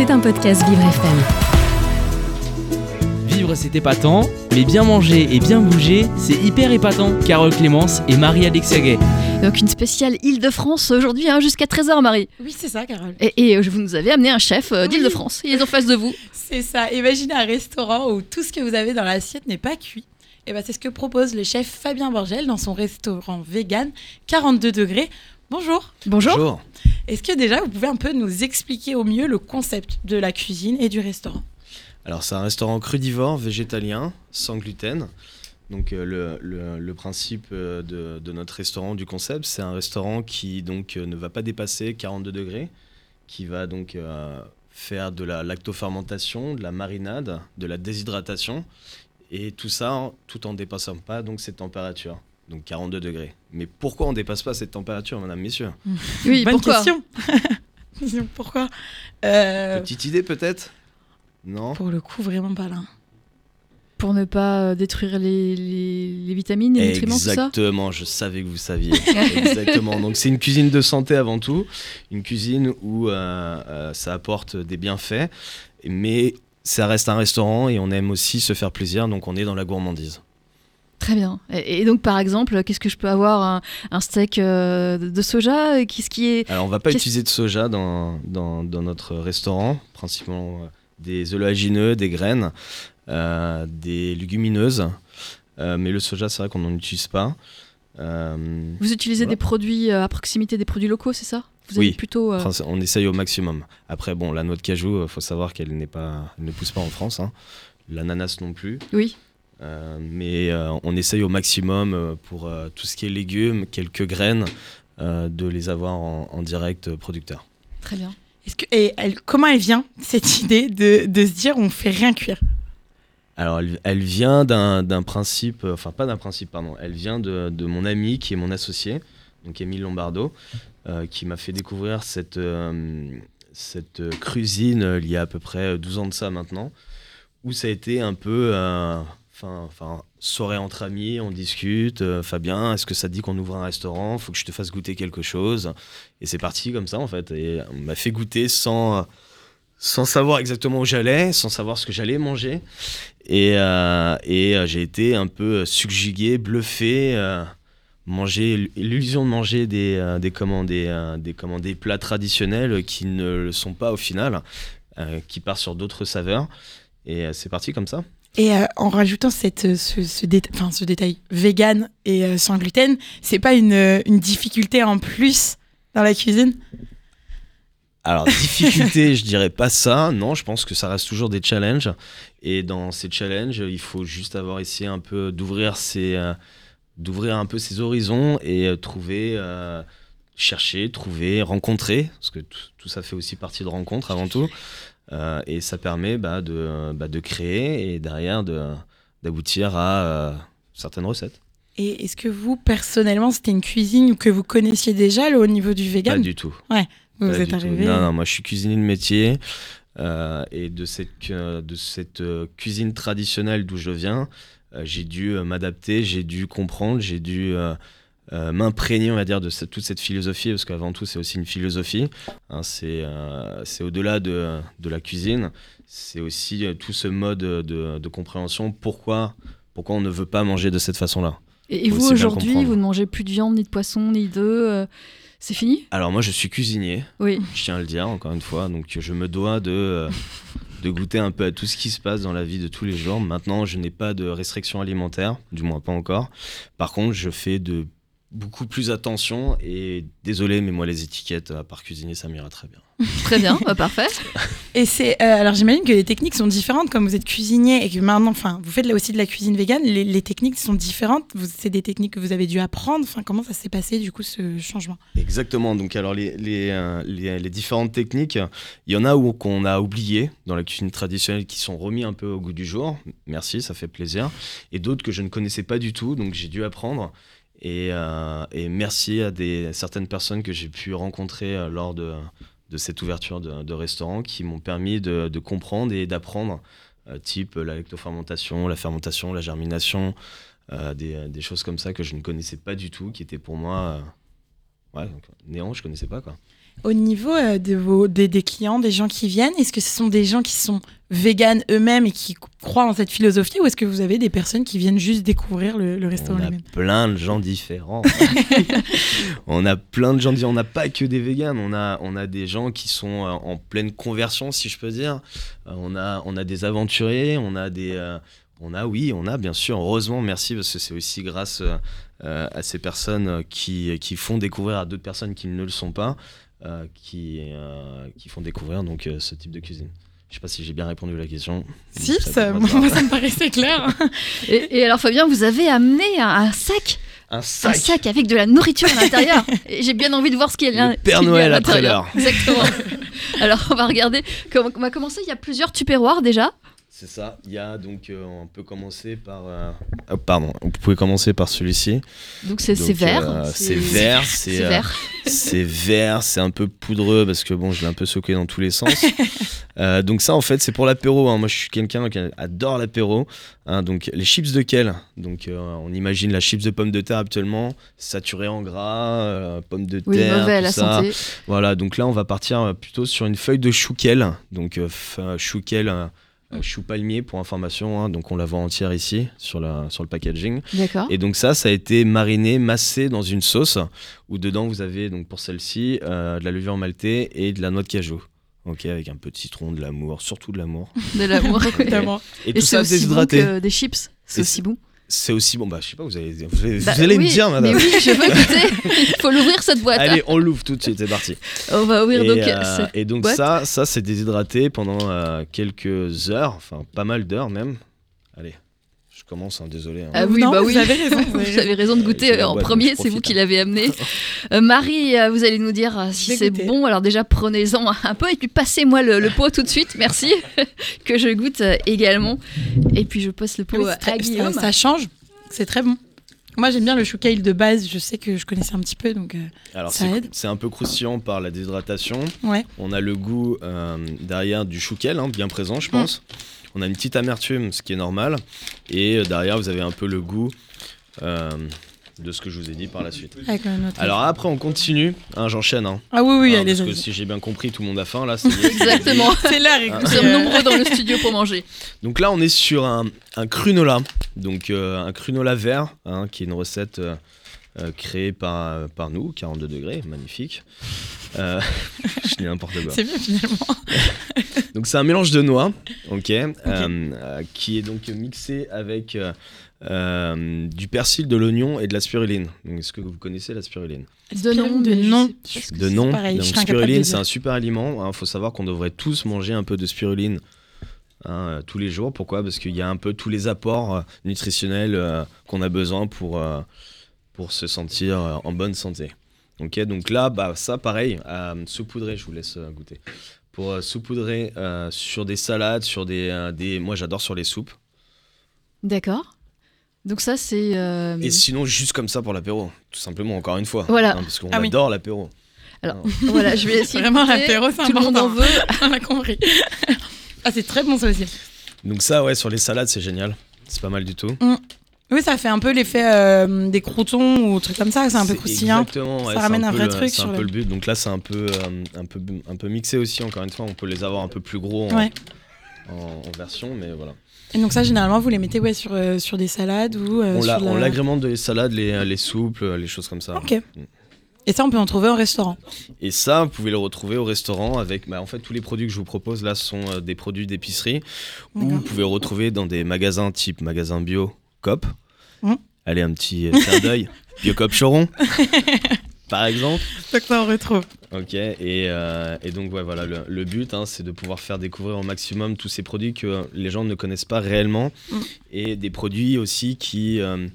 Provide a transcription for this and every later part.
C'est un podcast Vivre FM. Vivre c'est épatant, mais bien manger et bien bouger, c'est hyper épatant. Carole Clémence et Marie-Alexia Gay. Donc une spéciale Île-de-France aujourd'hui hein, jusqu'à 13h Marie. Oui, c'est ça, Carole. Et, et, euh, vous nous avez amené un chef euh, Oui. d'Île-de-France. Il est en face de vous. C'est ça. Imaginez un restaurant où tout ce que vous avez dans l'assiette n'est pas cuit. Et ben, c'est ce que propose le chef Fabien Borgel dans son restaurant vegan 42 degrés. Bonjour. Bonjour. Est-ce que déjà vous pouvez un peu nous expliquer au mieux le concept de la cuisine et du restaurant? Alors c'est un restaurant crudivore, végétalien, sans gluten. Donc euh, le, principe euh, de, notre restaurant, du concept, c'est un restaurant qui donc euh, ne va pas dépasser 42 degrés, qui va donc faire de la lactofermentation, de la marinade, de la déshydratation, et tout ça tout en dépassant pas donc cette température. Donc 42 degrés. Mais pourquoi on dépasse pas cette température, madame, messieurs? Oui, Bonne pourquoi? question. pourquoi? Euh, Petite idée peut-être? Non? Pour le coup, vraiment pas là. Pour ne pas euh, détruire les, les- les vitamines, les nutriments, tout ça? Exactement, je savais que vous saviez. Exactement. Donc c'est une cuisine de santé avant tout, une cuisine où euh, euh, ça apporte des bienfaits, mais ça reste un restaurant et on aime aussi se faire plaisir, donc on est dans la gourmandise. Très bien. Et, donc par exemple, qu'est-ce que je peux avoir Un, un steak euh, de soja Qu'est-ce qui est Alors on va pas utiliser de soja dans, dans, dans notre restaurant, principalement euh, des oléagineux, des graines, euh, des légumineuses, Euh, mais le soja c'est vrai qu'on n'en utilise pas. Euh, Vous utilisez Voilà. des produits euh, à proximité des produits locaux, c'est ça? Vous Oui. plutôt. euh, On essaye au maximum. Après, bon, la noix de cajou, il faut savoir qu'elle n'est pas, elle ne pousse pas en France. hein. L'ananas non plus. Oui. Euh, mais euh, on essaye au maximum euh, pour tout ce qui est légumes, quelques graines, de les avoir en, en direct producteur. Très bien. Est-ce que, et elle- comment elle vient, cette idée de, de se dire on fait rien cuire? Alors, elle, elle vient d'un d'un principe, enfin pas d'un principe, pardon, elle vient de, de mon ami qui est mon associé, donc Émile Lombardo, euh, qui m'a fait découvrir cette, euh, cette cuisine il y a à peu près 12 ans de ça maintenant, où ça a été un peu, euh, enfin, soirée entre amis, on discute, euh, Fabien, est-ce que ça te dit qu'on ouvre un restaurant, faut que je te fasse goûter quelque chose, et c'est parti comme ça en fait, et on m'a fait goûter sans, sans savoir exactement où j'allais, sans savoir ce que j'allais manger. Et, euh, et euh, j'ai été un peu subjugué, bluffé, manger l'illusion de manger des, des, comment, des, des, comment, des plats traditionnels qui ne le sont pas au final, qui partent sur d'autres saveurs. Et c'est parti comme ça. Et euh, en rajoutant cette, euh, ce, ce, déta- enfin, ce détail vegan et euh, sans gluten, c'est pas une, une difficulté en plus dans la cuisine? Alors, difficulté, je dirais pas ça. Non, je pense que ça reste toujours des challenges. Et dans ces challenges, il faut juste avoir essayé un peu d'ouvrir ses, euh, d'ouvrir un peu ses horizons et trouver, chercher, trouver, rencontrer, parce que tout, tout ça fait aussi partie de rencontres avant tout. Euh, et ça permet bah, de, bah, de créer et derrière de, d'aboutir à euh, certaines recettes. Et est-ce que vous, personnellement, c'était une cuisine que vous connaissiez déjà le- au niveau du Pas vegan du tout. Vous Pas êtes arrivé Non, non, moi je suis cuisinier de métier. euh, et de cette, de cette cuisine traditionnelle d'où je viens, j'ai dû m'adapter, j'ai dû comprendre, j'ai dû euh, m'imprégner, on va dire, de cette- toute cette philosophie, parce qu'avant tout, c'est aussi une philosophie. hein, c'est euh, au-delà de, de la cuisine, c'est aussi euh, tout ce mode de, de compréhension. Pourquoi, pourquoi on ne veut pas manger de cette façon-là Et, vous, aujourd'hui, vous ne mangez plus de viande, ni de poisson, ni d'œufs C'est fini? Alors moi, je suis cuisinier. Oui. je tiens à le dire encore une fois. Donc je me dois de, euh, de goûter un peu à tout ce qui se passe dans la vie de tous les jours. Maintenant, je n'ai pas de restrictions alimentaires, du moins pas encore. Par contre, je fais de beaucoup plus attention et désolé, mais moi les étiquettes, à part cuisiner, ça m'ira très bien. Très bien, bah, parfait. Et c'est euh, alors j'imagine que les techniques sont différentes comme vous êtes cuisinier et que maintenant, enfin, vous faites là aussi de la cuisine végane. Les, les techniques sont différentes. Vous- C'est des techniques que vous avez dû apprendre. Enfin, comment ça s'est passé du coup ce changement? Exactement. Donc, alors, les, les, euh, les, les différentes techniques, il y en a où qu'on a oublié dans la cuisine traditionnelle qui sont remis un peu au goût du jour. Merci, ça fait plaisir. Et d'autres que je ne connaissais pas du tout, donc j'ai dû apprendre. Et, euh, et merci à des, certaines personnes que j'ai pu rencontrer euh, lors de, de cette ouverture de, restaurant qui m'ont permis de, de comprendre et d'apprendre, euh, type la lactofermentation, la fermentation, la germination, des, des choses comme ça que je ne connaissais pas du tout, qui étaient pour moi. néant, je connaissais pas quoi. Au niveau euh, de vos, des, des clients, des gens qui viennent, est-ce que ce sont des gens qui sont véganes eux-mêmes et qui croient en cette philosophie ou est-ce que vous avez des personnes qui viennent juste découvrir le, le restaurant On a plein de gens différents. on a plein de gens différents. On n'a pas que des véganes. On a, on a des gens qui sont euh, en pleine conversion, si je peux dire. Euh, on, a, on a des aventuriers. On a des. euh, on a, oui, on a bien sûr. Heureusement, merci, parce que c'est aussi grâce euh, à ces personnes qui, qui font découvrir à d'autres personnes qui ne le sont pas, qui, euh, qui font découvrir donc euh, ce type de cuisine. Je sais pas si j'ai bien répondu à la question. Si, Ça moi, ça me paraissait clair. Et, et alors Fabien, vous avez amené un, un sac, Un un sac. avec de la nourriture à l'intérieur. J'ai bien envie de voir ce qu'il y a, Le Père Noël à après l'intérieur. l'heure. Exactement. alors on va regarder. On va commencer. Il y a plusieurs tupperwares déjà. C'est ça. Il y a donc, euh, on peut commencer par. euh, oh, pardon, vous pouvez commencer par celui-ci. Donc c'est Donc, c'est vert. euh, c'est vert, c'est vert. c'est vert, c'est un peu poudreux parce que bon, je l'ai un peu secoué dans tous les sens. Donc ça, en fait, c'est pour l'apéro. hein. Moi, je suis quelqu'un qui adore l'apéro. hein. donc les chips de quel Donc on imagine la chips de pommes de terre actuellement, saturée en gras, pommes de Oui, terre, mauvais tout la ça. santé. Voilà, donc là, on va partir plutôt sur une feuille de chouquel. Donc, chouquel, chou palmier pour information. hein. donc, on la vend entière ici sur, la, sur le packaging. D'accord. Et donc, ça, ça a été mariné, massé dans une sauce où dedans, vous avez, donc pour celle-ci, euh, de la levure maltée et de la noix de cajou. Ok, avec un peu de citron, de l'amour, surtout de l'amour. De l'amour. Évidemment. Et, Et tout ça déshydraté. que des chips. C'est aussi bon. C'est aussi bon, bah, je sais pas, vous allez, vous allez, vous Bah allez oui, me dire, madame. Mais oui, je veux. Il faut l'ouvrir cette boîte. Allez, on l'ouvre tout de suite, c'est parti. On va ouvrir et, donc euh, cette et donc boîte. ça, ça c'est déshydraté pendant euh, quelques heures, enfin pas mal d'heures même. Allez, commence, hein, désolé. hein. Ah oui, Non, bah vous oui. avez raison, vous avez Vous raison de goûter en premier, c'est vous qui hein. l'avez amené. Euh, Marie, euh, vous allez nous dire euh, si c'est bon. Alors déjà, prenez-en un peu et puis passez-moi le, le pot tout de suite, merci, que je goûte également. Et puis je passe le pot Oui, c'est très- à Guillaume. ça, ça change, c'est très bon. Moi j'aime bien le chou kale de base, je sais que je connaissais un petit peu donc euh, Alors ça c'est aide. c'est un peu croustillant par la déshydratation. ouais. On a le goût euh, derrière du chouquel, hein, bien présent, je pense. On a une petite amertume, ce qui est normal. Et euh, derrière, vous avez un peu le goût euh, de ce que je vous ai dit par la suite. Avec. Alors après, on continue. Hein, J'enchaîne. Hein. ah oui oui, Hein, allez. parce que si j'ai bien compris, tout le monde a faim là. Exactement. C'est l'heure. Nous sommes nombreux dans le studio pour manger. Donc là, on est sur un, un crunola, donc euh, un crunola vert, hein, qui est une recette euh, euh, créée par, par nous, 42 degrés, magnifique. Euh, je dis n'importe quoi. C'est bien finalement. Donc c'est un mélange de noix, ok, euh, euh, qui est donc mixé avec euh, euh, du persil, de l'oignon et de la spiruline. Donc, Est-ce que vous connaissez la spiruline? De nom, de nom. De nom. Donc, spiruline, c'est un super aliment. Il faut savoir qu'on devrait tous manger un peu de spiruline hein, tous les jours. Pourquoi? Parce qu'il y a un peu tous les apports nutritionnels euh, qu'on a besoin pour, euh, pour se sentir euh, en bonne santé. Ok, donc là, bah, ça, pareil, à saupoudrer, je vous laisse euh, goûter. Pour euh, saupoudrer euh, sur des salades, sur des, euh, des. Moi, j'adore sur les soupes. D'accord. Donc ça c'est. euh, Et sinon, juste comme ça pour l'apéro, tout simplement, encore une fois. Voilà. Hein, parce qu'on Ah oui. adore l'apéro. Voilà, je vais essayer. de Vraiment l'apéro c'est Tout le monde en important. veut. On a compris. ah c'est très bon ça aussi. Donc, ça, ouais, sur les salades, c'est génial. C'est pas mal du tout. Oui ça fait un peu l'effet euh, des croutons ou trucs comme ça, c'est un peu croustillant. Exactement, ouais, Ça ramène un vrai le- truc C'est un le- peu le but. Donc là, c'est un peu, euh, un peu, un peu mixé aussi. Encore une fois, on peut les avoir un peu plus gros en, Ouais. en- en version, mais voilà. Et donc ça généralement vous les mettez ouais sur euh, sur des salades ou on sur l'a- de l'agrémente les salades, les, les soupes, les choses comme ça. Ok. Et ça on peut en trouver au restaurant. Et ça, vous pouvez le retrouver au restaurant avec, bah, en fait, tous les produits que je vous propose là sont euh, des produits d'épicerie ou vous pouvez retrouver dans des magasins type magasin bio, Coop. Mm. Allez, un petit euh, clin d'œil. Biocop Choron, par exemple. Donc ça on retrouve. Ok, et, euh, et donc ouais, voilà, le, le but, hein, c'est de pouvoir faire découvrir au maximum tous ces produits que les gens ne connaissent pas réellement, Mm. et des produits aussi qui, euh,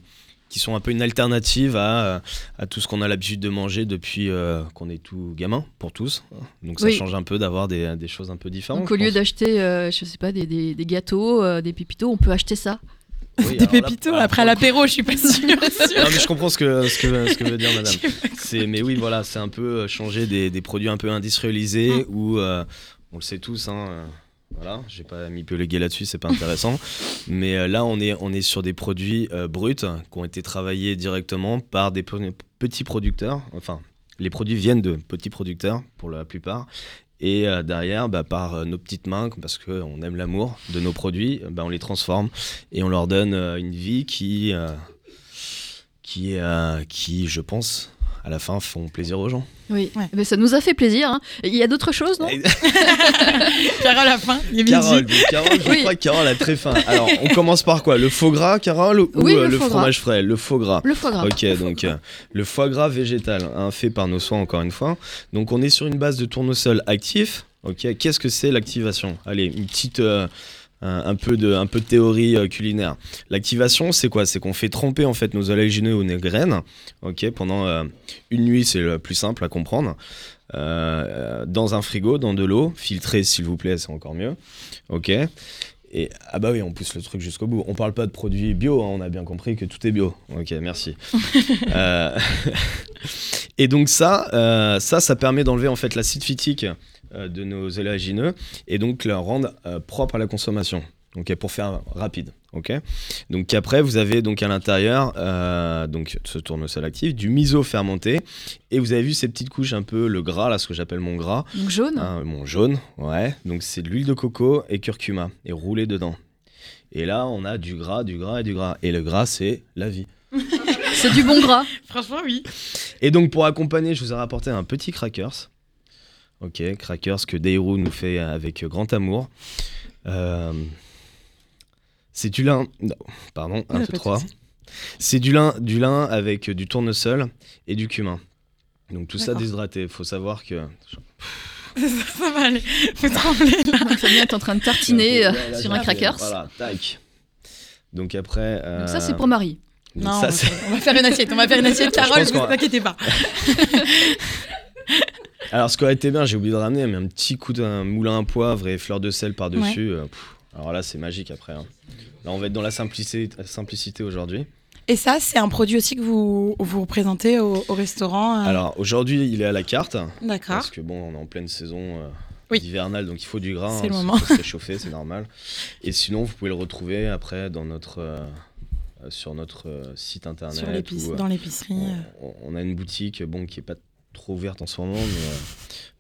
qui sont un peu une alternative à, à tout ce qu'on a l'habitude de manger depuis euh, qu'on est tout gamin, pour tous. Donc ça Oui. change un peu d'avoir des, des choses un peu différentes. Donc au lieu d'acheter, euh, je sais pas, des, des, des gâteaux, euh, des pépitos, on peut acheter ça. Oui, des là- pépitos après l'apéro je suis pas sûre. Non mais je comprends ce que, ce que, ce que veut dire madame. C'est, mais oui voilà, c'est un peu euh, changer des, des produits un peu industrialisés Mm. où euh, on le sait tous, hein, euh, voilà, j'ai pas mis peléguer là-dessus, c'est pas intéressant. mais euh, là on est, on est sur des produits euh, bruts qui ont été travaillés directement par des pe- petits producteurs, enfin les produits viennent de petits producteurs pour la plupart. Et euh, derrière, bah, par euh, nos petites mains, parce qu'on aime l'amour de nos produits, bah, on les transforme et on leur donne euh, une vie qui, je pense, à la fin, font plaisir aux gens. Oui, Ouais. mais ça nous a fait plaisir. hein. Il y a d'autres choses, non? Carole à la fin, il est. Carole, Carole, je Oui. crois que Carole a très faim. Alors, on commence par quoi? Le faux gras, Carole, ou Oui, euh, le le, gras. fromage frais? Le faux gras. Le foie gras. Ok, donc euh, le foie gras végétal, hein, fait par nos soins encore une fois. Donc on est sur une base de tournesol actif. Ok, qu'est-ce que c'est l'activation? Allez, une petite, euh, un, peu de, un peu de théorie euh, culinaire. L'activation, c'est quoi? C'est qu'on fait tremper en fait nos oléagineux ou nos graines. Ok, pendant euh, une nuit, c'est le plus simple à comprendre. Euh, dans un frigo, dans de l'eau, filtrée s'il vous plaît, c'est encore mieux. Ok. Et ah bah oui, on pousse le truc jusqu'au bout. On parle pas de produits bio, hein, on a bien compris que tout est bio. Ok, merci. Euh, et donc ça, euh, ça, ça permet d'enlever en fait l'acide phytique de nos élagineux et donc le rendre euh, propre à la consommation. Ok, pour faire rapide. Ok. Donc après, vous avez donc à l'intérieur euh, donc ce tournesol actif, du miso fermenté et vous avez vu ces petites couches un peu le gras là, ce que j'appelle mon gras. Donc jaune. Hein, mon jaune, ouais. Donc c'est de l'huile de coco et curcuma et roulé dedans. Et là, on a du gras, du gras et du gras. Et le gras, c'est la vie. C'est du bon gras. Franchement, oui. Et donc pour accompagner, je vous ai rapporté un petit crackers. Ok, crackers que Deiru nous fait avec grand amour. Euh, c'est du lin. Non, pardon, Il y 1, a 2, pas de 3. souci. C'est du lin, du lin avec du tournesol et du cumin. Donc tout ça déshydraté. Faut savoir que. ça va aller. Vous tremblez là. Fabien est en train de tartiner euh, Ouais, là, sur un crackers. Voilà, tac. Donc après. Donc ça, euh, c'est pour Marie. donc Non, ça, on, va c'est- faire, on va faire une assiette. On va faire une assiette, Carole, pense vous inquiétez pas. Alors, ce qui aurait été bien, j'ai oublié de ramener, mais un petit coup d'un moulin à poivre et fleur de sel par-dessus. euh, alors là, c'est magique après. hein. Là, on va être dans la simplicité, simplicité aujourd'hui. Et ça, c'est un produit aussi que vous, vous représentez au, au restaurant. euh, Alors, aujourd'hui, il est à la carte. D'accord. Parce que bon, on est en pleine saison euh, Oui. hivernale, donc il faut du gras. C'est le hein, moment. faut se réchauffer, c'est normal. Et sinon, vous pouvez le retrouver après dans notre, euh, euh, sur notre euh, site internet. Sur l'épice, ou, euh, dans l'épicerie. euh. on, on a une boutique bon, qui est pas trop ouverte en ce moment, mais, euh,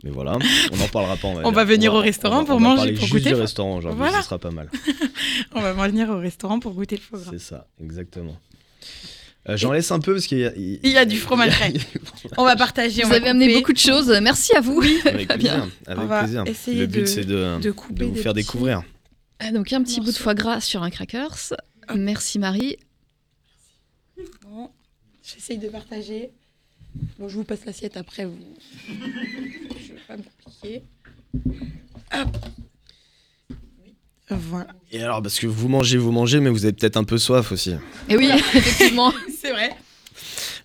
mais voilà. On en parlera pas. On va, On va venir au restaurant on va- pour on va manger, pour juste goûter. du restaurant Voilà. ce sera pas mal. On va venir au restaurant pour goûter le foie gras. C'est ça, exactement. Euh, J'en laisse un peu parce qu'il y a. Il y a du fromage frais. On va partager. on Vous va avez amené beaucoup de choses. Merci à vous. Avec plaisir. Avec On va plaisir. essayer Le but, de- c'est de, de couper de vous des faire petits- découvrir. Ah, Donc un petit bout de foie gras sur un crackers. Merci Marie. Bon, J'essaye de partager. Bon, je vous passe l'assiette après. Vous... je vais pas me compliquer. Hop. Voilà. Et alors, parce que vous mangez, vous mangez, mais vous avez peut-être un peu soif aussi. Et oui, effectivement. C'est vrai.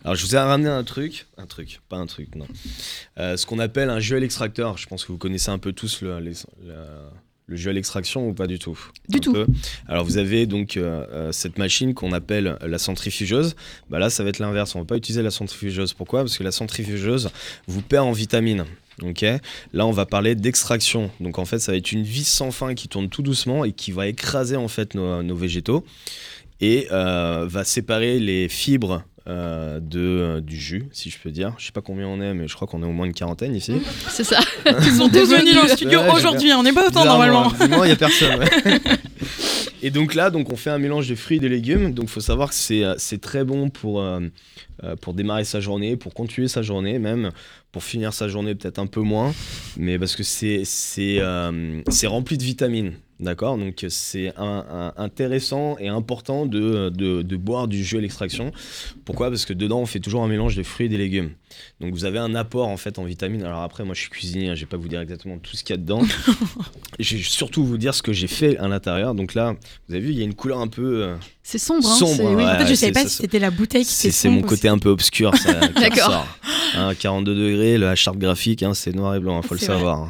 Alors, je vous ai ramené un truc. Un truc, pas un truc, non. Euh, ce qu'on appelle un jus à l'extracteur. Je pense que vous connaissez un peu tous le, les- le- le jus à l'extraction ou pas du tout Du Un tout. peu. Alors, vous avez donc euh, euh, cette machine qu'on appelle la centrifugeuse. Bah là, ça va être l'inverse. On va pas utiliser la centrifugeuse. Pourquoi? Parce que la centrifugeuse vous perd en vitamines. Là, on va parler d'extraction. Donc, en fait, ça va être une vis sans fin qui tourne tout doucement et qui va écraser en fait nos, nos végétaux et euh, va séparer les fibres euh, de, du jus, si je peux dire. Je sais pas combien on est, mais je crois qu'on est au moins une quarantaine ici. C'est ça. Ils sont tous venus dans le studio Ouais, aujourd'hui. On n'est pas autant normalement. bizarrement, il y a personne. ouais. et donc là, donc on fait un mélange de fruits et de légumes. Donc faut savoir que c'est euh, c'est très bon pour euh, euh, pour démarrer sa journée, pour continuer sa journée, même pour finir sa journée peut-être un peu moins, mais parce que c'est c'est euh, c'est rempli de vitamines. D'accord Donc c'est intéressant et important de, de, de boire du jus à l'extraction. Pourquoi? Parce que dedans on fait toujours un mélange de fruits et des légumes. Donc vous avez un apport en fait en vitamines. Alors après moi je suis cuisinier, hein, je vais pas vous dire exactement tout ce qu'il y a dedans. je vais surtout vous dire ce que j'ai fait à l'intérieur. Donc là, vous avez vu, il y a une couleur un peu. euh, C'est sombre. hein, Sombre, ouais. En fait, je savais pas ça- si c'était la bouteille qui c'est mon côté un peu obscur, D'accord. ressort. Hein, 42 degrés, la charte graphique, hein, c'est noir et blanc, il faut le vrai. savoir.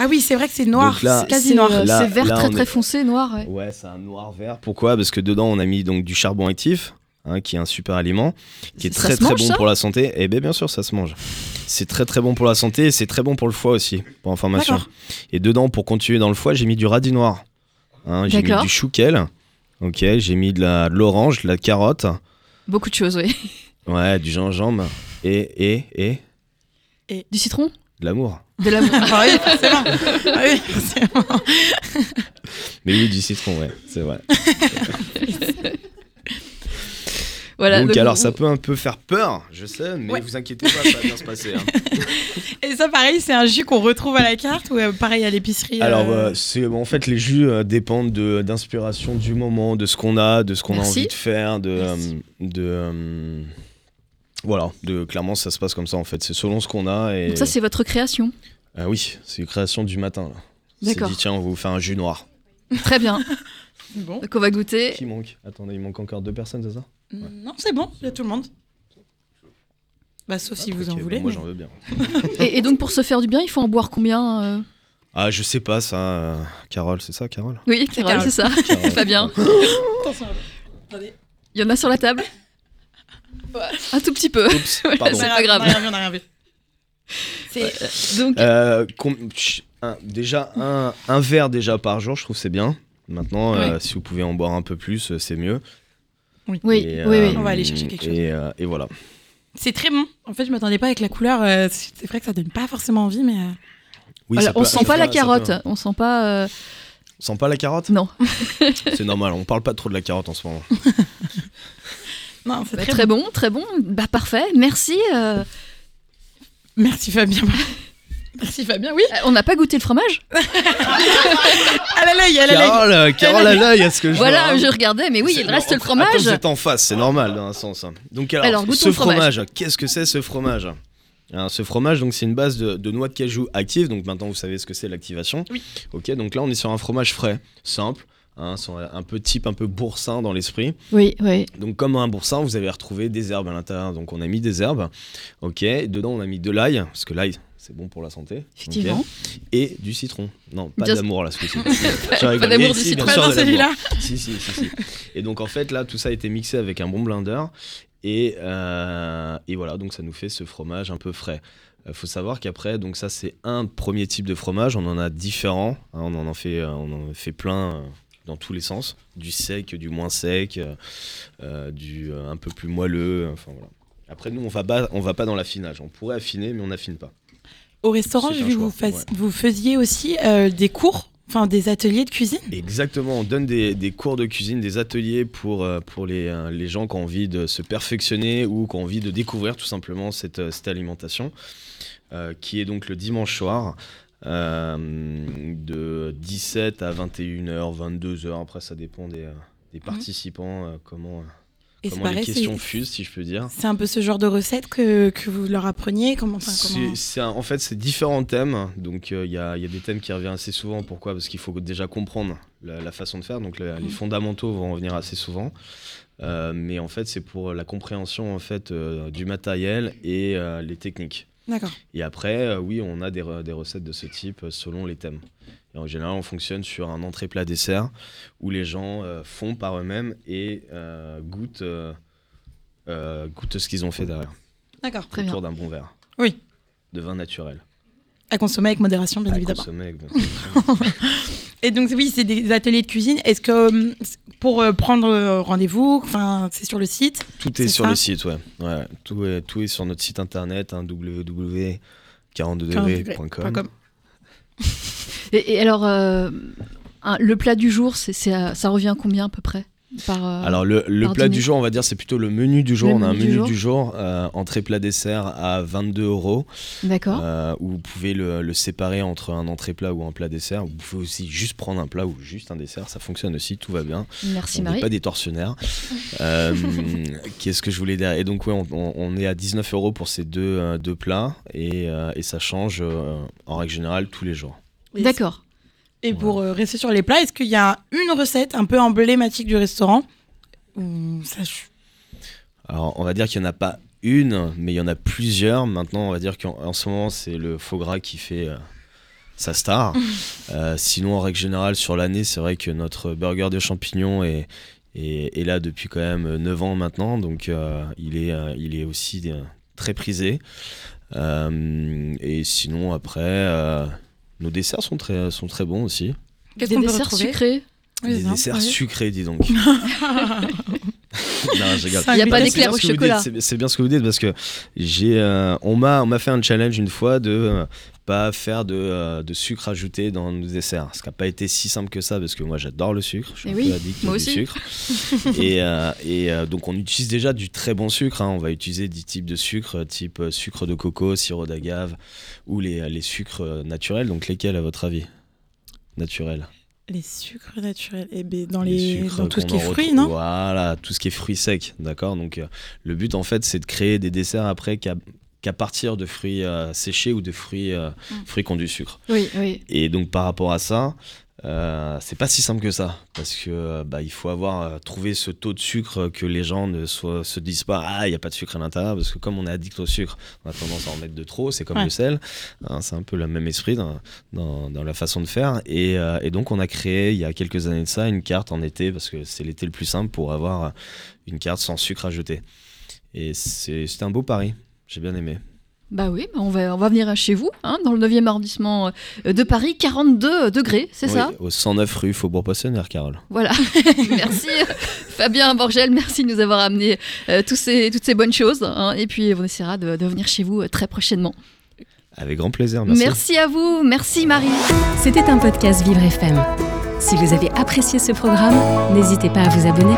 Ah oui, c'est vrai que c'est noir. C'est quasi noir. c'est vert là, très très est- foncé, noir. ouais. Ouais, c'est un noir vert. Pourquoi? Parce que dedans, on a mis donc du charbon actif, hein, qui est un super aliment, qui est Ça très très mange, bon pour la santé. Et bien, bien sûr, ça se mange. C'est très très bon pour la santé et c'est très bon pour le foie aussi, pour information. Et dedans, pour continuer dans le foie, j'ai mis du radis noir. Hein, j'ai mis du chouquel. Ok, j'ai mis de la- de l'orange, de la carotte. Beaucoup de choses, oui. Ouais, du gingembre. Et, et, et Du citron? De l'amour. De l'amour. Ah oui, forcément. Ah oui, forcément. Mais oui, du citron, ouais, c'est vrai. voilà. donc, alors, vous- ça peut un peu faire peur, je sais, mais Ouais. vous inquiétez pas, ça va bien se passer. hein. Et ça, pareil, c'est un jus qu'on retrouve à la carte ou euh, pareil à l'épicerie Alors, euh, euh, c'est bon, en fait, les jus euh, dépendent de d'inspiration du moment, de ce qu'on a, de ce qu'on a envie de faire, de, euh, euh, voilà, de clairement, ça se passe comme ça en fait. C'est selon ce qu'on a et Donc ça, c'est votre création. Ah oui, c'est une création du matin. D'accord. dit tiens, on va vous faire un jus noir. Très bien. Bon. Donc on va goûter. Qui manque Attendez, il manque encore deux personnes, c'est ça Non, c'est bon, il y a tout le monde. Bah, sauf si vous en Ok, voulez. bon, moi mais- j'en veux bien. Et, et donc pour se faire du bien, il faut en boire combien euh Ah, je sais pas ça, euh, Carole, c'est ça, Carole Oui, Carole. c'est ça. Carole. Fabien. Attention. Attendez. Il y en a sur la table Un tout petit peu. Oups, pardon. c'est pas grave. On a rien vu, on a rien vu. C'est Donc, Euh, com- ch- un- déjà un, un verre déjà par jour, je trouve que c'est bien. Maintenant, euh, si vous pouvez en boire un peu plus, euh, c'est mieux. oui, Et, oui, euh, oui. On va aller chercher quelque chose. Et, euh, et voilà. c'est très bon. En fait, je m'attendais pas avec la couleur. euh, c'est c'est vrai que ça donne pas forcément envie, mais. euh, Oui, Alors, ça peut- on ça sent peut- pas la ça peut- carotte, on sent pas. euh, On sent pas la carotte? Non, C'est normal, on parle pas trop de la carotte en ce moment. Non, c'est Bah, très, très bon. bon, très bon. Bah parfait, merci. euh. Merci Fabien. Merci Fabien, oui. Euh, On n'a pas goûté le fromage Ah là là, il y a la lèvre. Carole, euh, Carole à l'œil, est-ce que je Voilà, vois, je regardais, mais oui, il reste le fromage. Attends, vous êtes en face, c'est normal dans un sens. Donc alors, ce fromage. fromage, qu'est-ce que c'est ce fromage Alors, ce fromage, donc c'est une base de, de noix de cajou active. Donc maintenant, vous savez ce que c'est l'activation. Oui. Ok, donc là, on est sur un fromage frais, simple, hein, sur un peu type un peu boursin dans l'esprit. Oui, oui. Donc comme un boursin, vous avez retrouvé des herbes à l'intérieur. Donc on a mis des herbes. Ok, dedans on a mis de l'ail parce que l'ail c'est bon pour la santé. Effectivement. Et du citron. Non, pas d'amour là ce coup-ci. Pas d'amour du Si, citron. sûr, dans celui-là. Si, si, si, si. Et donc en fait là tout ça a été mixé avec un bon blender et, euh, et voilà donc ça nous fait ce fromage un peu frais. Il faut savoir qu'après donc ça c'est un premier type de fromage, on en a différents, hein, on en fait euh, on en fait plein euh, dans tous les sens, du sec, du moins sec, euh, euh, du euh, un peu plus moelleux, enfin voilà. Après nous on va pas on va pas dans l'affinage, on pourrait affiner mais on n'affine pas. Au restaurant, j'ai vu que choix, vous, fas- ouais. vous faisiez aussi euh, des cours, enfin des ateliers de cuisine? Exactement, on donne des, des cours de cuisine, des ateliers pour, euh, pour les, euh, les gens qui ont envie de se perfectionner ou qui ont envie de découvrir tout simplement cette, cette alimentation, euh, qui est donc le dimanche soir. Euh, de 17 à 21h, 22h, après ça dépend des, euh, des participants, euh, comment, Et comment les pareil, questions fusent si je peux dire. c'est un peu ce genre de recette que, que vous leur appreniez comment, enfin, comment... Un- en fait, c'est différents thèmes. Donc, euh, il y, a, y a des thèmes qui reviennent assez souvent. Pourquoi? Parce qu'il faut déjà comprendre la, la façon de faire. Donc, le- les Mhm. fondamentaux vont revenir assez souvent. Euh, mais en fait, c'est pour la compréhension en fait euh, du matériel et les techniques. D'accord. Et après, euh, oui, on a des, re- des recettes de ce type euh, selon les thèmes. Et en général, on fonctionne sur un entrée plat dessert où les gens euh, font par eux-mêmes et euh, goûtent, euh, euh, goûtent ce qu'ils ont fait derrière D'accord. Très bien. autour d'un bon verre. Oui. De vin naturel. À consommer avec modération, bien À évidemment. consommer avec modération. Et donc oui, c'est des ateliers de cuisine. Est-ce que euh, pour euh, prendre euh, rendez-vous, enfin, c'est sur le site Tout est, sur le site, ouais. ouais. Tout, est, tout est sur notre site internet, hein, www42degrés.com. 42degrés.com. Et, et alors, euh, un- le plat du jour, c'est, ça revient à combien à peu près? Par, euh, Alors le, le par plat dîner. du jour, on va dire, c'est plutôt le menu du jour. Le on a un menu du menu jour. du jour, euh, entrée plat dessert à 22 euros, D'accord. euh, où vous pouvez le, le séparer entre un entrée plat ou un plat dessert. Vous pouvez aussi juste prendre un plat ou juste un dessert, ça fonctionne aussi, tout va bien. Merci on Marie. pas des tortionnaires. Euh, Qu'est-ce que je voulais dire? Et donc, ouais, on, on- on est à 19 euros pour ces deux, euh, deux plats et, euh, et ça change euh, en règle générale tous les jours. D'accord. Et pour euh, rester sur les plats, est-ce qu'il y a une recette un peu emblématique du restaurant Ou ça, je- Alors, on va dire qu'il n'y en a pas une, mais il y en a plusieurs. Maintenant, on va dire qu'en en ce moment, c'est le faux gras qui fait euh, sa star. Euh, sinon, en règle générale, sur l'année, c'est vrai que notre burger de champignons est, est, est là depuis quand même 9 ans maintenant. Donc, il, est, il est aussi très prisé. Et sinon, après, nos desserts sont très, sont très bons aussi. Qu'est-ce Des qu'on peut desserts retrouver sucrés. Oui, Des desserts oui. sucrés, dis donc. Non, je rigole. Il y a pas d'éclair C'est bien au ce que vous chocolat. dites, C'est bien ce que vous dites parce que j'ai, euh, on m'a, on m'a fait un challenge une fois de euh, pas faire de, euh, de sucre ajouté dans nos desserts. Ce qui n'a pas été si simple que ça parce que moi j'adore le sucre. Je suis Eh un oui, peu addict moi du aussi. sucre. et euh, et euh, donc on utilise déjà du très bon sucre. hein. On va utiliser des types de sucre, euh, type euh, sucre de coco, sirop d'agave ou les, les sucres euh, naturels. Donc lesquels à votre avis? Naturels. Les sucres naturels. Et ben, dans, les, sucres dans tout ce qui est fruits, non Voilà, tout ce qui est fruits secs, d'accord Donc euh, le but en fait c'est de créer des desserts après qu'à qu'à partir de fruits euh, séchés ou de fruits, euh, Mm. fruits qui ont du sucre. Oui, oui. Et donc par rapport à ça, euh, c'est pas si simple que ça parce que bah, il faut avoir euh, trouvé ce taux de sucre que les gens ne soient- se disent pas ah il y a pas de sucre à l'intérieur parce que comme on est addict au sucre, on a tendance à en mettre de trop. C'est comme Ouais. le sel, hein, c'est un peu le même esprit dans, dans, dans la façon de faire. Et, euh, et donc on a créé il y a quelques années de ça une carte en été parce que c'est l'été le plus simple pour avoir une carte sans sucre ajouté. Et c'est- c'était un beau pari. J'ai bien aimé. Bah oui, bah on, va, on va venir chez vous, hein, dans le 9e arrondissement euh, de Paris, 42 degrés, c'est Oui, ça Au 109 rue Faubourg-Poissonnière, Carole. Voilà. merci Fabien Borgel, merci de nous avoir amené euh, tous ces, toutes ces bonnes choses. hein, et puis on essaiera de, de venir chez vous euh, très prochainement. Avec grand plaisir, merci. merci à vous, merci Marie. C'était un podcast Vivre FM. Si vous avez apprécié ce programme, n'hésitez pas à vous abonner.